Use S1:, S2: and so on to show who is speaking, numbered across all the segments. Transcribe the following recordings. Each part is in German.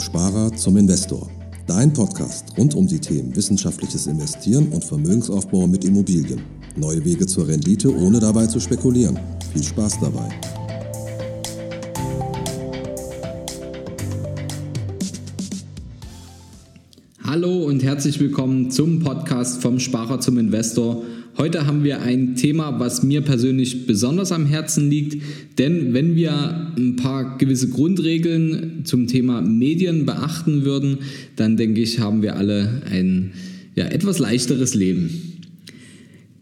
S1: Vom Sparer zum Investor. Dein Podcast rund um die Themen wissenschaftliches Investieren und Vermögensaufbau mit Immobilien. Neue Wege zur Rendite, ohne dabei zu spekulieren. Viel Spaß dabei.
S2: Hallo und herzlich willkommen zum Podcast vom Sparer zum Investor. Heute haben wir ein Thema, was mir persönlich besonders am Herzen liegt, denn wenn wir ein paar gewisse Grundregeln zum Thema Medien beachten würden, dann denke ich, haben wir alle ein ja, etwas leichteres Leben.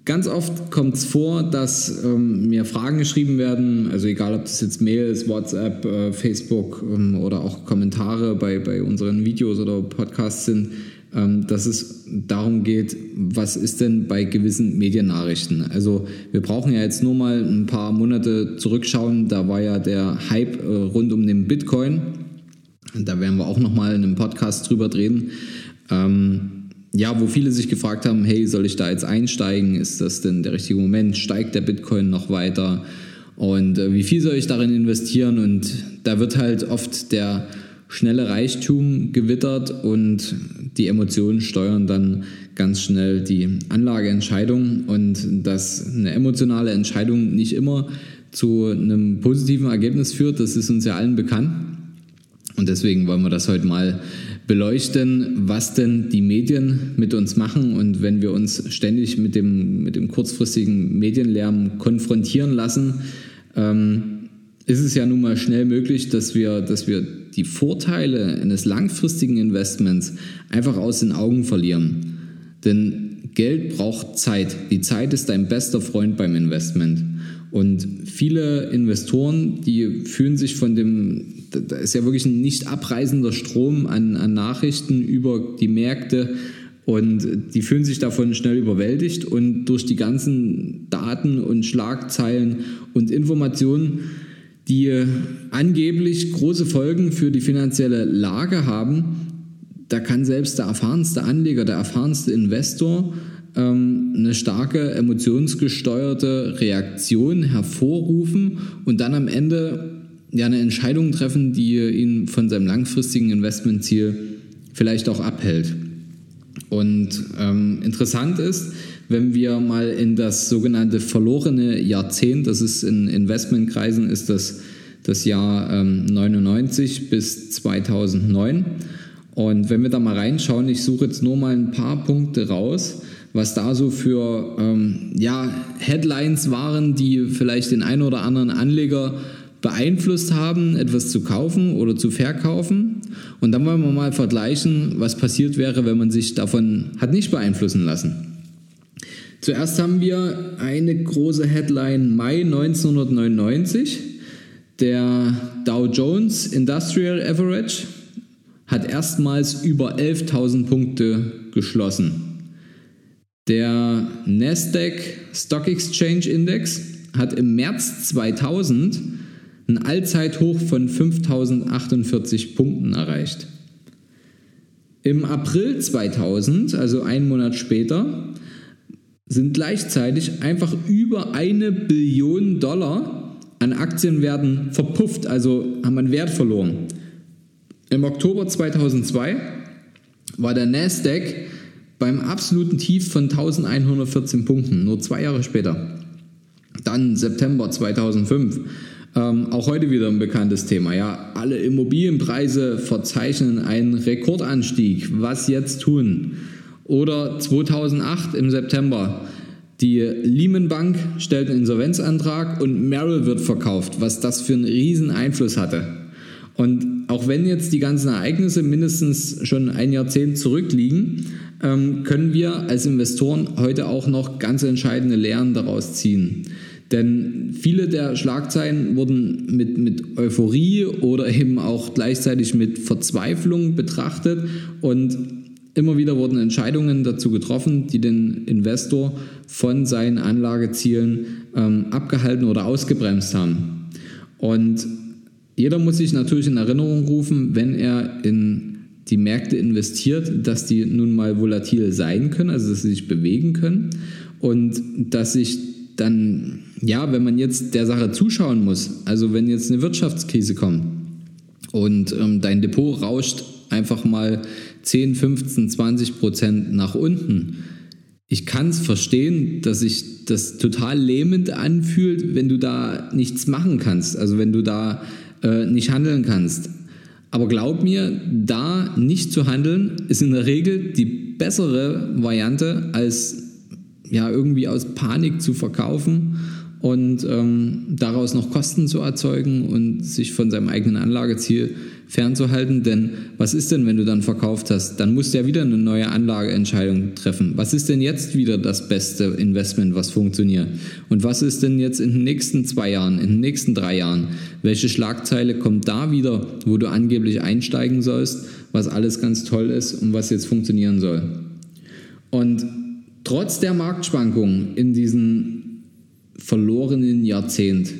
S2: Ganz oft kommt es vor, dass ähm, mir Fragen geschrieben werden, also egal ob das jetzt Mail ist, WhatsApp, äh, Facebook ähm, oder auch Kommentare bei, bei unseren Videos oder Podcasts sind, dass es darum geht, was ist denn bei gewissen Mediennachrichten. Also wir brauchen ja jetzt nur mal ein paar Monate zurückschauen, da war ja der Hype äh, rund um den Bitcoin. Da werden wir auch nochmal in einem Podcast drüber drehen. Ähm, ja, wo viele sich gefragt haben, hey, soll ich da jetzt einsteigen? Ist das denn der richtige Moment? Steigt der Bitcoin noch weiter? Und äh, wie viel soll ich darin investieren? Und da wird halt oft der schnelle Reichtum gewittert und die Emotionen steuern dann ganz schnell die Anlageentscheidung und dass eine emotionale Entscheidung nicht immer zu einem positiven Ergebnis führt, das ist uns ja allen bekannt. Und deswegen wollen wir das heute mal beleuchten, was denn die Medien mit uns machen. Und wenn wir uns ständig mit dem, mit dem kurzfristigen Medienlärm konfrontieren lassen, ähm, ist es ja nun mal schnell möglich, dass wir, dass wir die Vorteile eines langfristigen Investments einfach aus den Augen verlieren. Denn Geld braucht Zeit. Die Zeit ist dein bester Freund beim Investment. Und viele Investoren, die fühlen sich von dem, da ist ja wirklich ein nicht abreißender Strom an, an Nachrichten über die Märkte und die fühlen sich davon schnell überwältigt und durch die ganzen Daten und Schlagzeilen und Informationen, die angeblich große Folgen für die finanzielle Lage haben, da kann selbst der erfahrenste Anleger, der erfahrenste Investor ähm, eine starke emotionsgesteuerte Reaktion hervorrufen und dann am Ende ja eine Entscheidung treffen, die ihn von seinem langfristigen Investmentziel vielleicht auch abhält. Und ähm, interessant ist, wenn wir mal in das sogenannte verlorene Jahrzehnt, das ist in Investmentkreisen, ist das das Jahr ähm, 99 bis 2009. Und wenn wir da mal reinschauen, ich suche jetzt nur mal ein paar Punkte raus, was da so für ähm, ja, Headlines waren, die vielleicht den einen oder anderen Anleger beeinflusst haben, etwas zu kaufen oder zu verkaufen. Und dann wollen wir mal vergleichen, was passiert wäre, wenn man sich davon hat nicht beeinflussen lassen. Zuerst haben wir eine große Headline Mai 1999. Der Dow Jones Industrial Average hat erstmals über 11.000 Punkte geschlossen. Der Nasdaq Stock Exchange Index hat im März 2000 ein Allzeithoch von 5048 Punkten erreicht. Im April 2000, also einen Monat später, sind gleichzeitig einfach über eine Billion Dollar an Aktienwerten verpufft, also haben an Wert verloren. Im Oktober 2002 war der Nasdaq beim absoluten Tief von 1114 Punkten, nur zwei Jahre später. Dann September 2005. Ähm, auch heute wieder ein bekanntes Thema. Ja, alle Immobilienpreise verzeichnen einen Rekordanstieg. Was jetzt tun? Oder 2008 im September. Die Lehman Bank stellt einen Insolvenzantrag und Merrill wird verkauft, was das für einen riesen Einfluss hatte. Und auch wenn jetzt die ganzen Ereignisse mindestens schon ein Jahrzehnt zurückliegen, ähm, können wir als Investoren heute auch noch ganz entscheidende Lehren daraus ziehen. Denn viele der Schlagzeilen wurden mit, mit Euphorie oder eben auch gleichzeitig mit Verzweiflung betrachtet und immer wieder wurden Entscheidungen dazu getroffen, die den Investor von seinen Anlagezielen ähm, abgehalten oder ausgebremst haben. Und jeder muss sich natürlich in Erinnerung rufen, wenn er in die Märkte investiert, dass die nun mal volatil sein können, also dass sie sich bewegen können und dass sich dann, ja, wenn man jetzt der Sache zuschauen muss, also wenn jetzt eine Wirtschaftskrise kommt und ähm, dein Depot rauscht einfach mal 10, 15, 20 Prozent nach unten. Ich kann es verstehen, dass sich das total lähmend anfühlt, wenn du da nichts machen kannst, also wenn du da äh, nicht handeln kannst. Aber glaub mir, da nicht zu handeln, ist in der Regel die bessere Variante, als ja irgendwie aus Panik zu verkaufen und ähm, daraus noch Kosten zu erzeugen und sich von seinem eigenen Anlageziel fernzuhalten. Denn was ist denn, wenn du dann verkauft hast? Dann musst du ja wieder eine neue Anlageentscheidung treffen. Was ist denn jetzt wieder das beste Investment, was funktioniert? Und was ist denn jetzt in den nächsten zwei Jahren, in den nächsten drei Jahren? Welche Schlagzeile kommt da wieder, wo du angeblich einsteigen sollst, was alles ganz toll ist und was jetzt funktionieren soll? Und trotz der Marktschwankungen in diesen verlorenen Jahrzehnt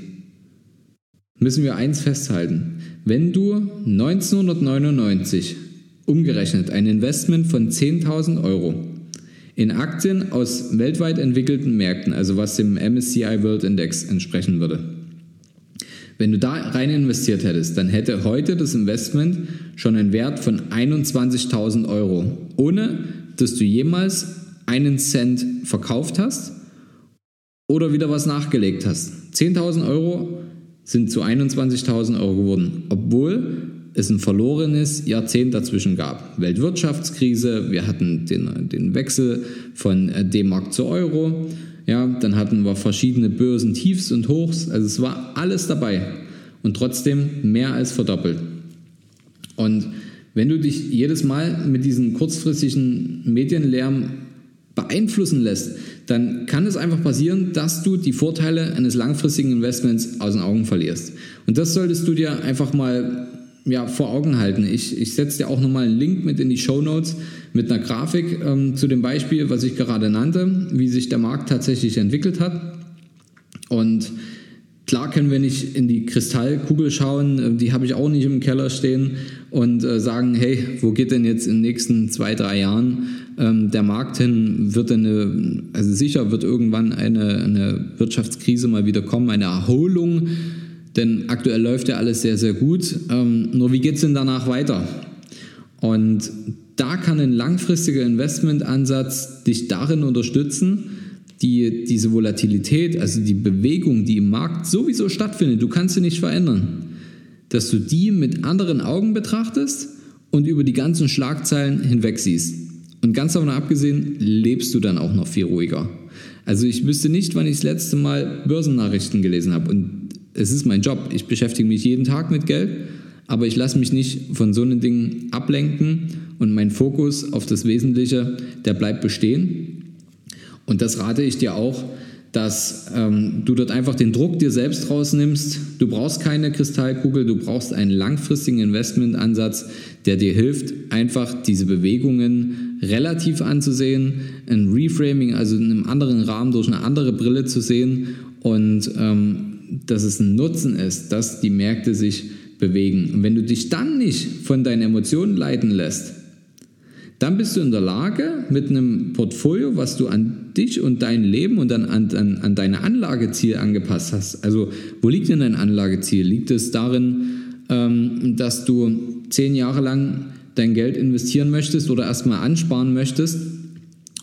S2: müssen wir eins festhalten. Wenn du 1999 umgerechnet ein Investment von 10.000 Euro in Aktien aus weltweit entwickelten Märkten, also was dem MSCI World Index entsprechen würde, wenn du da rein investiert hättest, dann hätte heute das Investment schon einen Wert von 21.000 Euro, ohne dass du jemals einen Cent verkauft hast oder wieder was nachgelegt hast. 10.000 Euro sind zu 21.000 Euro geworden, obwohl es ein verlorenes Jahrzehnt dazwischen gab. Weltwirtschaftskrise, wir hatten den, den Wechsel von äh, D-Mark zu Euro, ja, dann hatten wir verschiedene Börsen Tiefs und Hochs, also es war alles dabei und trotzdem mehr als verdoppelt. Und wenn du dich jedes Mal mit diesen kurzfristigen Medienlärm beeinflussen lässt, dann kann es einfach passieren, dass du die Vorteile eines langfristigen Investments aus den Augen verlierst. Und das solltest du dir einfach mal ja, vor Augen halten. Ich, ich setze dir auch nochmal einen Link mit in die Show Notes mit einer Grafik ähm, zu dem Beispiel, was ich gerade nannte, wie sich der Markt tatsächlich entwickelt hat. Und Klar können wir nicht in die Kristallkugel schauen, äh, die habe ich auch nicht im Keller stehen und äh, sagen, hey, wo geht denn jetzt in den nächsten zwei, drei Jahren ähm, der Markt hin? Wird eine, also sicher wird irgendwann eine, eine Wirtschaftskrise mal wieder kommen, eine Erholung, denn aktuell läuft ja alles sehr, sehr gut. Ähm, nur wie geht es denn danach weiter? Und da kann ein langfristiger Investmentansatz dich darin unterstützen, die, diese Volatilität, also die Bewegung, die im Markt sowieso stattfindet, du kannst sie nicht verändern, dass du die mit anderen Augen betrachtest und über die ganzen Schlagzeilen hinweg siehst. Und ganz davon abgesehen, lebst du dann auch noch viel ruhiger. Also ich wüsste nicht, wann ich das letzte Mal Börsennachrichten gelesen habe. Und es ist mein Job. Ich beschäftige mich jeden Tag mit Geld, aber ich lasse mich nicht von so einem Ding ablenken und mein Fokus auf das Wesentliche, der bleibt bestehen. Und das rate ich dir auch, dass ähm, du dort einfach den Druck dir selbst rausnimmst. Du brauchst keine Kristallkugel, du brauchst einen langfristigen Investmentansatz, der dir hilft, einfach diese Bewegungen relativ anzusehen, ein Reframing, also in einem anderen Rahmen durch eine andere Brille zu sehen und ähm, dass es ein Nutzen ist, dass die Märkte sich bewegen. Und wenn du dich dann nicht von deinen Emotionen leiten lässt, dann bist du in der Lage, mit einem Portfolio, was du an dich und dein Leben und dann an, an, an deine Anlageziel angepasst hast. Also, wo liegt denn dein Anlageziel? Liegt es darin, ähm, dass du zehn Jahre lang dein Geld investieren möchtest oder erstmal ansparen möchtest,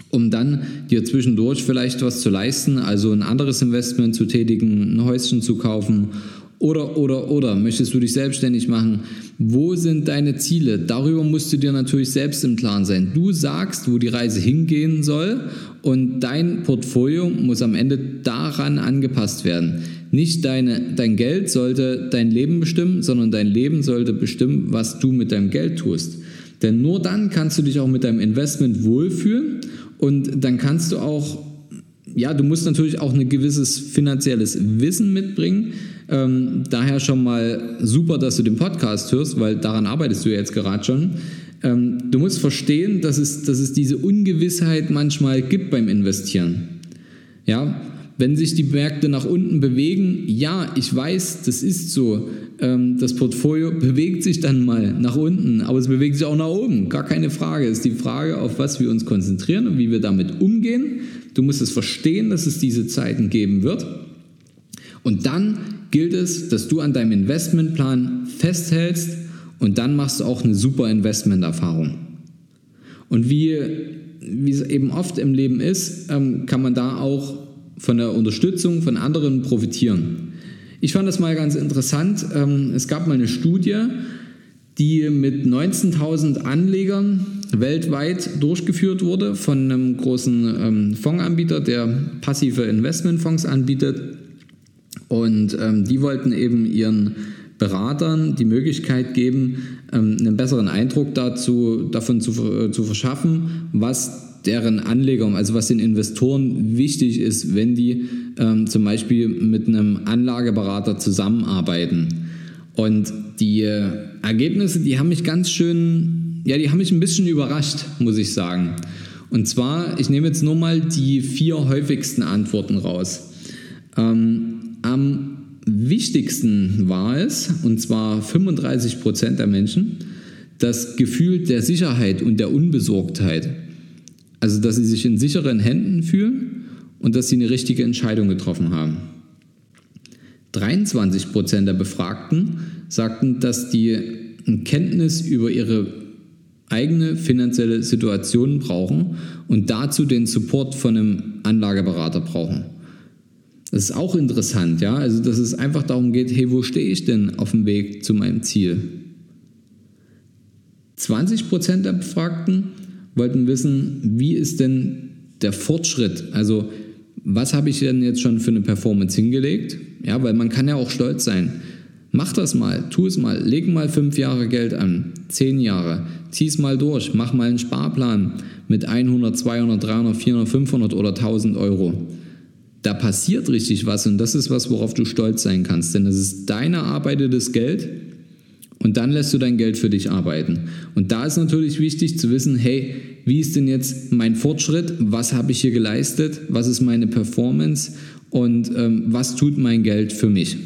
S2: um dann dir zwischendurch vielleicht was zu leisten, also ein anderes Investment zu tätigen, ein Häuschen zu kaufen oder, oder, oder, möchtest du dich selbstständig machen? Wo sind deine Ziele? Darüber musst du dir natürlich selbst im Klaren sein. Du sagst, wo die Reise hingehen soll und dein Portfolio muss am Ende daran angepasst werden. Nicht deine, dein Geld sollte dein Leben bestimmen, sondern dein Leben sollte bestimmen, was du mit deinem Geld tust. Denn nur dann kannst du dich auch mit deinem Investment wohlfühlen und dann kannst du auch, ja, du musst natürlich auch ein gewisses finanzielles Wissen mitbringen, ähm, daher schon mal super, dass du den Podcast hörst, weil daran arbeitest du ja jetzt gerade schon. Ähm, du musst verstehen, dass es, dass es diese Ungewissheit manchmal gibt beim Investieren. Ja, wenn sich die Märkte nach unten bewegen, ja, ich weiß, das ist so. Ähm, das Portfolio bewegt sich dann mal nach unten, aber es bewegt sich auch nach oben. Gar keine Frage. Es ist die Frage, auf was wir uns konzentrieren und wie wir damit umgehen. Du musst es verstehen, dass es diese Zeiten geben wird. Und dann gilt es, dass du an deinem Investmentplan festhältst Und dann machst du auch eine super Investmenterfahrung. Und wie, wie es eben oft im Leben ist, ähm, kann man da auch von der Unterstützung von anderen profitieren. Ich fand das mal ganz interessant. Ähm, es gab mal eine Studie, die mit 19.000 Anlegern weltweit durchgeführt wurde von einem großen ähm, Fondsanbieter, der passive Investmentfonds anbietet. Und ähm, die wollten eben ihren Beratern die Möglichkeit geben, einen besseren Eindruck dazu, davon zu, äh, zu verschaffen, was deren Anlegern, also was den Investoren wichtig ist, wenn die ähm, zum Beispiel mit einem Anlageberater zusammenarbeiten. Und die äh, Ergebnisse, die haben mich ganz schön, ja, die haben mich ein bisschen überrascht, muss ich sagen. Und zwar, ich nehme jetzt nur mal die vier häufigsten Antworten raus. Ähm, am wichtigsten war es, und zwar 35 Prozent der Menschen, das Gefühl der Sicherheit und der Unbesorgtheit. Also, dass sie sich in sicheren Händen fühlen und dass sie eine richtige Entscheidung getroffen haben. 23 Prozent der Befragten sagten, dass die Kenntnis über ihre eigene finanzielle Situation brauchen und dazu den Support von einem Anlageberater brauchen. Das ist auch interessant, ja. Also, dass es einfach darum geht, hey, wo stehe ich denn auf dem Weg zu meinem Ziel? 20 Prozent der Befragten wollten wissen, wie ist denn der Fortschritt? Also, was habe ich denn jetzt schon für eine Performance hingelegt? Ja, weil man kann ja auch stolz sein. Mach das mal, tu es mal, leg mal fünf Jahre Geld an, zehn Jahre, zieh es mal durch, mach mal einen Sparplan mit 100, 200, 300, 400, 500 oder 1000 Euro da passiert richtig was und das ist was, worauf du stolz sein kannst, denn es ist deine arbeitetes Geld und dann lässt du dein Geld für dich arbeiten. Und da ist natürlich wichtig zu wissen, hey, wie ist denn jetzt mein Fortschritt? Was habe ich hier geleistet? Was ist meine Performance? Und ähm, was tut mein Geld für mich?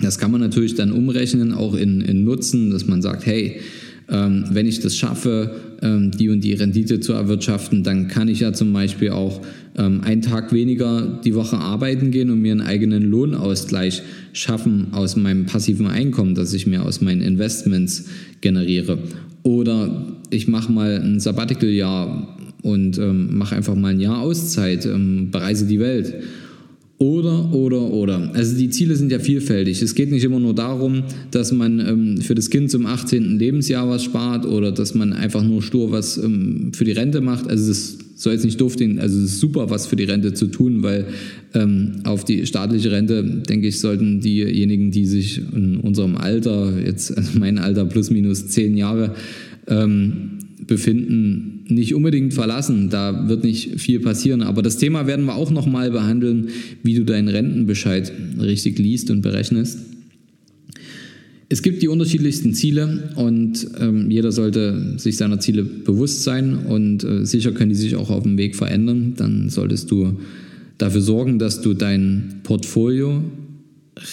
S2: Das kann man natürlich dann umrechnen, auch in, in Nutzen, dass man sagt, hey, ähm, wenn ich das schaffe, ähm, die und die Rendite zu erwirtschaften, dann kann ich ja zum Beispiel auch ähm, einen Tag weniger die Woche arbeiten gehen und mir einen eigenen Lohnausgleich schaffen aus meinem passiven Einkommen, das ich mir aus meinen Investments generiere. Oder ich mache mal ein Sabbatical-Jahr und ähm, mache einfach mal ein Jahr Auszeit, ähm, bereise die Welt oder, oder, oder. Also die Ziele sind ja vielfältig. Es geht nicht immer nur darum, dass man ähm, für das Kind zum 18. Lebensjahr was spart oder dass man einfach nur stur was ähm, für die Rente macht. Also es soll jetzt nicht doof den, also es ist super, was für die Rente zu tun, weil ähm, auf die staatliche Rente, denke ich, sollten diejenigen, die sich in unserem Alter, jetzt also mein Alter plus minus zehn Jahre, ähm, befinden, nicht unbedingt verlassen. Da wird nicht viel passieren. Aber das Thema werden wir auch nochmal behandeln, wie du deinen Rentenbescheid richtig liest und berechnest. Es gibt die unterschiedlichsten Ziele und ähm, jeder sollte sich seiner Ziele bewusst sein und äh, sicher können die sich auch auf dem Weg verändern. Dann solltest du dafür sorgen, dass du dein Portfolio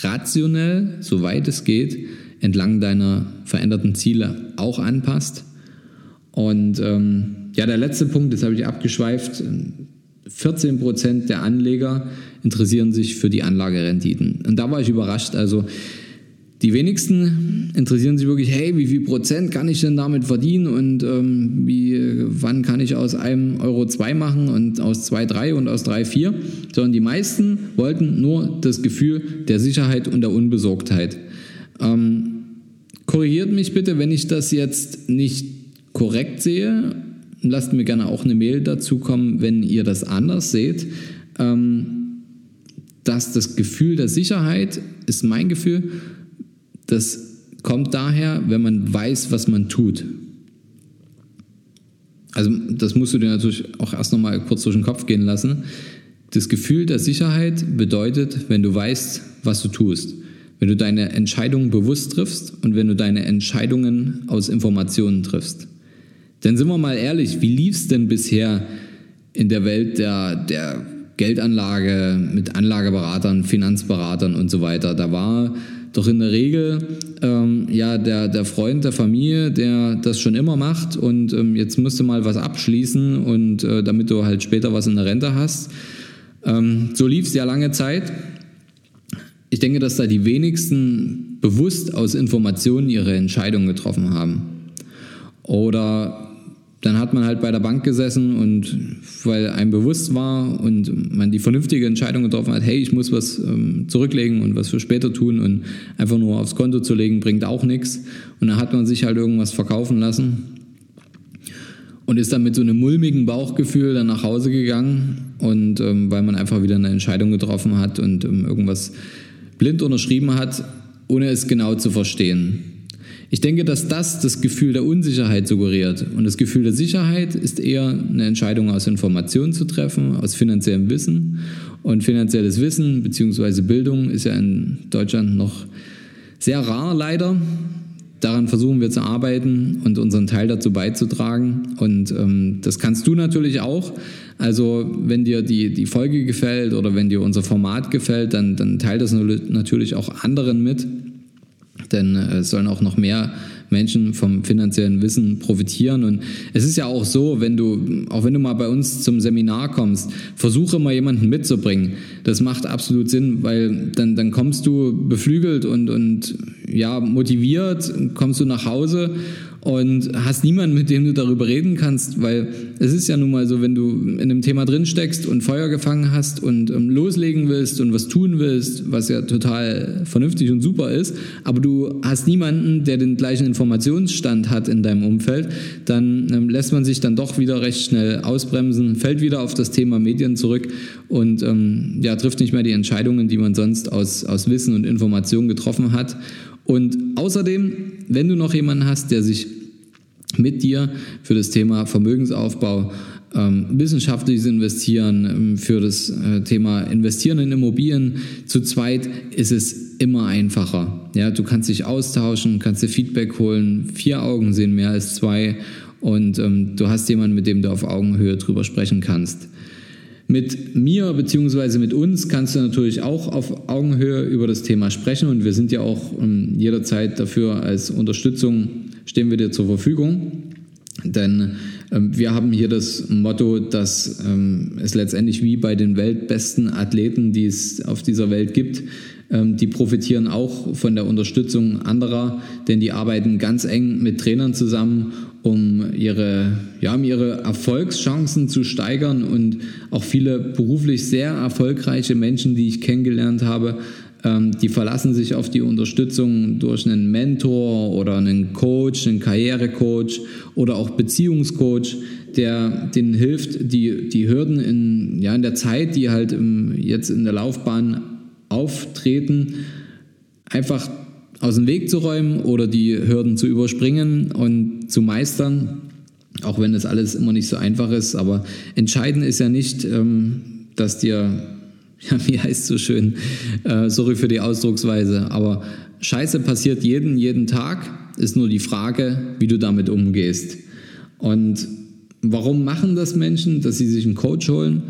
S2: rationell, soweit es geht, entlang deiner veränderten Ziele auch anpasst und ähm, ja, der letzte Punkt, das habe ich abgeschweift. 14 Prozent der Anleger interessieren sich für die Anlagerenditen. Und da war ich überrascht. Also die wenigsten interessieren sich wirklich, hey, wie viel Prozent kann ich denn damit verdienen und ähm, wie, wann kann ich aus einem Euro zwei machen und aus zwei drei und aus drei vier, sondern die meisten wollten nur das Gefühl der Sicherheit und der Unbesorgtheit. Ähm, korrigiert mich bitte, wenn ich das jetzt nicht korrekt sehe. Lasst mir gerne auch eine Mail dazu kommen, wenn ihr das anders seht. Ähm, dass das Gefühl der Sicherheit ist mein Gefühl, das kommt daher, wenn man weiß, was man tut. Also das musst du dir natürlich auch erst nochmal kurz durch den Kopf gehen lassen. Das Gefühl der Sicherheit bedeutet, wenn du weißt, was du tust. Wenn du deine Entscheidungen bewusst triffst und wenn du deine Entscheidungen aus Informationen triffst. Denn sind wir mal ehrlich, wie lief es denn bisher in der Welt der, der Geldanlage mit Anlageberatern, Finanzberatern und so weiter? Da war doch in der Regel ähm, ja der, der Freund der Familie, der das schon immer macht und ähm, jetzt musst du mal was abschließen und äh, damit du halt später was in der Rente hast. Ähm, so lief es ja lange Zeit. Ich denke, dass da die wenigsten bewusst aus Informationen ihre Entscheidung getroffen haben. Oder dann hat man halt bei der Bank gesessen und weil einem bewusst war und man die vernünftige Entscheidung getroffen hat, hey, ich muss was ähm, zurücklegen und was für später tun und einfach nur aufs Konto zu legen, bringt auch nichts. Und dann hat man sich halt irgendwas verkaufen lassen und ist dann mit so einem mulmigen Bauchgefühl dann nach Hause gegangen und ähm, weil man einfach wieder eine Entscheidung getroffen hat und ähm, irgendwas blind unterschrieben hat, ohne es genau zu verstehen. Ich denke, dass das das Gefühl der Unsicherheit suggeriert. Und das Gefühl der Sicherheit ist eher eine Entscheidung aus Informationen zu treffen, aus finanziellem Wissen. Und finanzielles Wissen bzw. Bildung ist ja in Deutschland noch sehr rar leider. Daran versuchen wir zu arbeiten und unseren Teil dazu beizutragen. Und ähm, das kannst du natürlich auch. Also wenn dir die, die Folge gefällt oder wenn dir unser Format gefällt, dann, dann teil das natürlich auch anderen mit denn äh, es sollen auch noch mehr Menschen vom finanziellen Wissen profitieren. Und es ist ja auch so, wenn du, auch wenn du mal bei uns zum Seminar kommst, versuche mal jemanden mitzubringen. Das macht absolut Sinn, weil dann, dann kommst du beflügelt und, und ja, motiviert, kommst du nach Hause und hast niemanden, mit dem du darüber reden kannst, weil es ist ja nun mal so, wenn du in einem Thema drin steckst und Feuer gefangen hast und ähm, loslegen willst und was tun willst, was ja total vernünftig und super ist, aber du hast niemanden, der den gleichen Informationsstand hat in deinem Umfeld, dann ähm, lässt man sich dann doch wieder recht schnell ausbremsen, fällt wieder auf das Thema Medien zurück und ähm, ja, trifft nicht mehr die Entscheidungen, die man sonst aus, aus Wissen und Information getroffen hat. Und außerdem, wenn du noch jemanden hast, der sich mit dir für das Thema Vermögensaufbau, ähm, wissenschaftliches Investieren, ähm, für das äh, Thema Investieren in Immobilien zu zweit ist es immer einfacher. Ja, du kannst dich austauschen, kannst dir Feedback holen, vier Augen sehen mehr als zwei und ähm, du hast jemanden, mit dem du auf Augenhöhe drüber sprechen kannst. Mit mir bzw. mit uns kannst du natürlich auch auf Augenhöhe über das Thema sprechen und wir sind ja auch ähm, jederzeit dafür als Unterstützung stehen wir dir zur Verfügung. Denn ähm, wir haben hier das Motto, dass ähm, es letztendlich wie bei den weltbesten Athleten, die es auf dieser Welt gibt, ähm, die profitieren auch von der Unterstützung anderer, denn die arbeiten ganz eng mit Trainern zusammen, um ihre, ja, um ihre Erfolgschancen zu steigern und auch viele beruflich sehr erfolgreiche Menschen, die ich kennengelernt habe, ähm, die verlassen sich auf die Unterstützung durch einen Mentor oder einen Coach, einen Karrierecoach oder auch Beziehungscoach, der denen hilft, die, die Hürden in, ja, in der Zeit, die halt im, jetzt in der Laufbahn auftreten, einfach aus dem Weg zu räumen oder die Hürden zu überspringen und zu meistern, auch wenn das alles immer nicht so einfach ist. Aber entscheidend ist ja nicht, ähm, dass dir, ja, wie heißt es so schön, äh, sorry für die Ausdrucksweise, aber Scheiße passiert jeden, jeden Tag, ist nur die Frage, wie du damit umgehst. Und warum machen das Menschen, dass sie sich einen Coach holen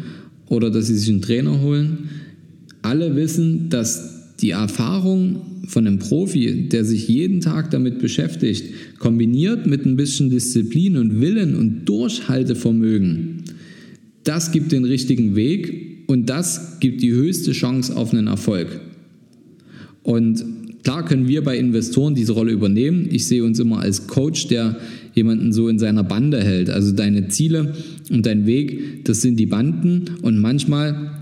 S2: oder dass sie sich einen Trainer holen? alle wissen, dass die Erfahrung von einem Profi, der sich jeden Tag damit beschäftigt, kombiniert mit ein bisschen Disziplin und Willen und Durchhaltevermögen, das gibt den richtigen Weg und das gibt die höchste Chance auf einen Erfolg. Und klar können wir bei Investoren diese Rolle übernehmen. Ich sehe uns immer als Coach, der jemanden so in seiner Bande hält. Also deine Ziele und dein Weg, das sind die Banden und manchmal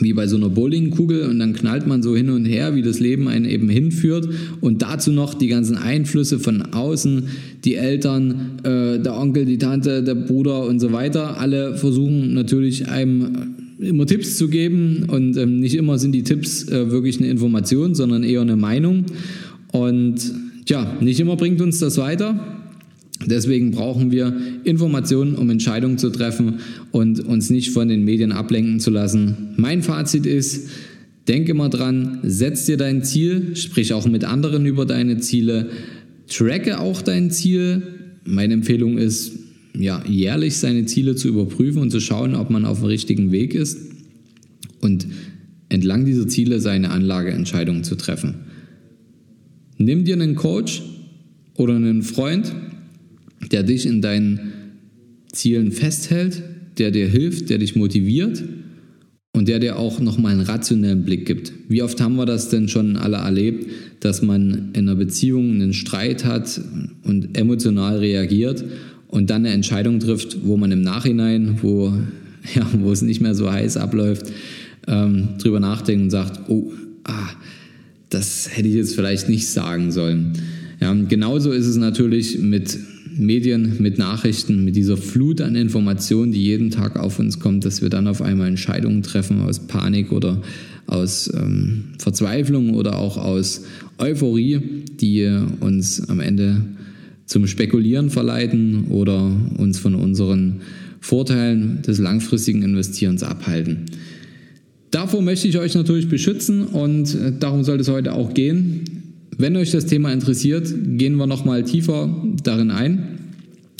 S2: wie bei so einer Bowlingkugel und dann knallt man so hin und her, wie das Leben einen eben hinführt. Und dazu noch die ganzen Einflüsse von außen, die Eltern, äh, der Onkel, die Tante, der Bruder und so weiter, alle versuchen natürlich einem immer Tipps zu geben und ähm, nicht immer sind die Tipps äh, wirklich eine Information, sondern eher eine Meinung. Und ja, nicht immer bringt uns das weiter. Deswegen brauchen wir Informationen, um Entscheidungen zu treffen und uns nicht von den Medien ablenken zu lassen. Mein Fazit ist, denke mal dran, setz dir dein Ziel, sprich auch mit anderen über deine Ziele, tracke auch dein Ziel. Meine Empfehlung ist, ja, jährlich seine Ziele zu überprüfen und zu schauen, ob man auf dem richtigen Weg ist und entlang dieser Ziele seine Anlageentscheidungen zu treffen. Nimm dir einen Coach oder einen Freund, der dich in deinen Zielen festhält, der dir hilft, der dich motiviert und der dir auch nochmal einen rationellen Blick gibt. Wie oft haben wir das denn schon alle erlebt, dass man in einer Beziehung einen Streit hat und emotional reagiert und dann eine Entscheidung trifft, wo man im Nachhinein, wo, ja, wo es nicht mehr so heiß abläuft, ähm, drüber nachdenkt und sagt, oh, ah, das hätte ich jetzt vielleicht nicht sagen sollen. Ja, genauso ist es natürlich mit Medien, mit Nachrichten, mit dieser Flut an Informationen, die jeden Tag auf uns kommt, dass wir dann auf einmal Entscheidungen treffen aus Panik oder aus ähm, Verzweiflung oder auch aus Euphorie, die uns am Ende zum Spekulieren verleiten oder uns von unseren Vorteilen des langfristigen Investierens abhalten. Davor möchte ich euch natürlich beschützen und äh, darum soll es heute auch gehen. Wenn euch das Thema interessiert, gehen wir nochmal tiefer darin ein.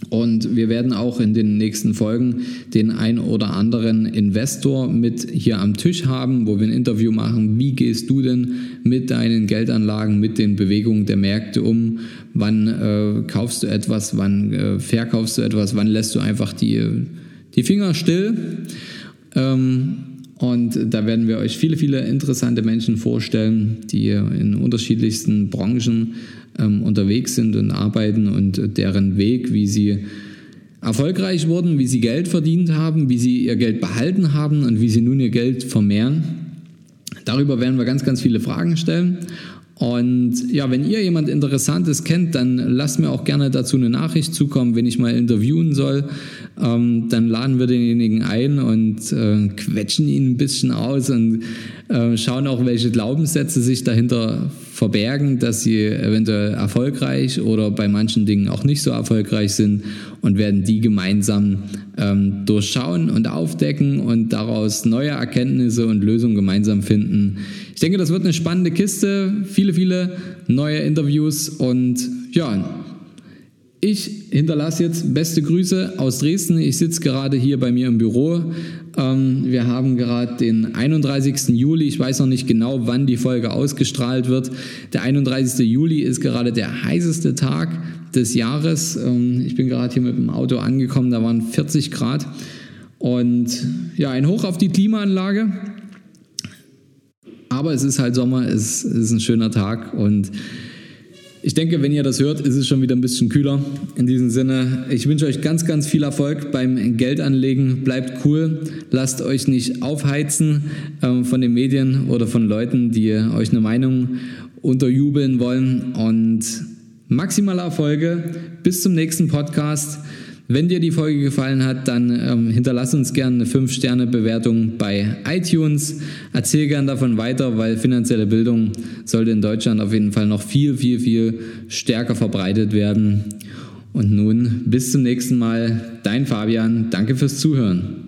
S2: Und wir werden auch in den nächsten Folgen den ein oder anderen Investor mit hier am Tisch haben, wo wir ein Interview machen. Wie gehst du denn mit deinen Geldanlagen, mit den Bewegungen der Märkte um? Wann äh, kaufst du etwas? Wann äh, verkaufst du etwas? Wann lässt du einfach die, die Finger still? Ähm, und da werden wir euch viele, viele interessante Menschen vorstellen, die in unterschiedlichsten Branchen ähm, unterwegs sind und arbeiten und deren Weg, wie sie erfolgreich wurden, wie sie Geld verdient haben, wie sie ihr Geld behalten haben und wie sie nun ihr Geld vermehren. Darüber werden wir ganz, ganz viele Fragen stellen. Und ja, wenn ihr jemand Interessantes kennt, dann lasst mir auch gerne dazu eine Nachricht zukommen, wenn ich mal interviewen soll. Ähm, dann laden wir denjenigen ein und äh, quetschen ihn ein bisschen aus und äh, schauen auch, welche Glaubenssätze sich dahinter verbergen, dass sie eventuell erfolgreich oder bei manchen Dingen auch nicht so erfolgreich sind und werden die gemeinsam ähm, durchschauen und aufdecken und daraus neue Erkenntnisse und Lösungen gemeinsam finden. Ich denke, das wird eine spannende Kiste, viele, viele neue Interviews und ja, ich hinterlasse jetzt beste Grüße aus Dresden. Ich sitze gerade hier bei mir im Büro. Ähm, wir haben gerade den 31. Juli. Ich weiß noch nicht genau, wann die Folge ausgestrahlt wird. Der 31. Juli ist gerade der heißeste Tag des Jahres. Ähm, ich bin gerade hier mit dem Auto angekommen. Da waren 40 Grad. Und ja, ein Hoch auf die Klimaanlage. Aber es ist halt Sommer, es ist ein schöner Tag und ich denke, wenn ihr das hört, ist es schon wieder ein bisschen kühler. In diesem Sinne, ich wünsche euch ganz, ganz viel Erfolg beim Geldanlegen. Bleibt cool, lasst euch nicht aufheizen äh, von den Medien oder von Leuten, die euch eine Meinung unterjubeln wollen. Und maximale Erfolge. Bis zum nächsten Podcast. Wenn dir die Folge gefallen hat, dann ähm, hinterlass uns gerne eine 5-Sterne-Bewertung bei iTunes. Erzähl gern davon weiter, weil finanzielle Bildung sollte in Deutschland auf jeden Fall noch viel, viel, viel stärker verbreitet werden. Und nun bis zum nächsten Mal. Dein Fabian. Danke fürs Zuhören.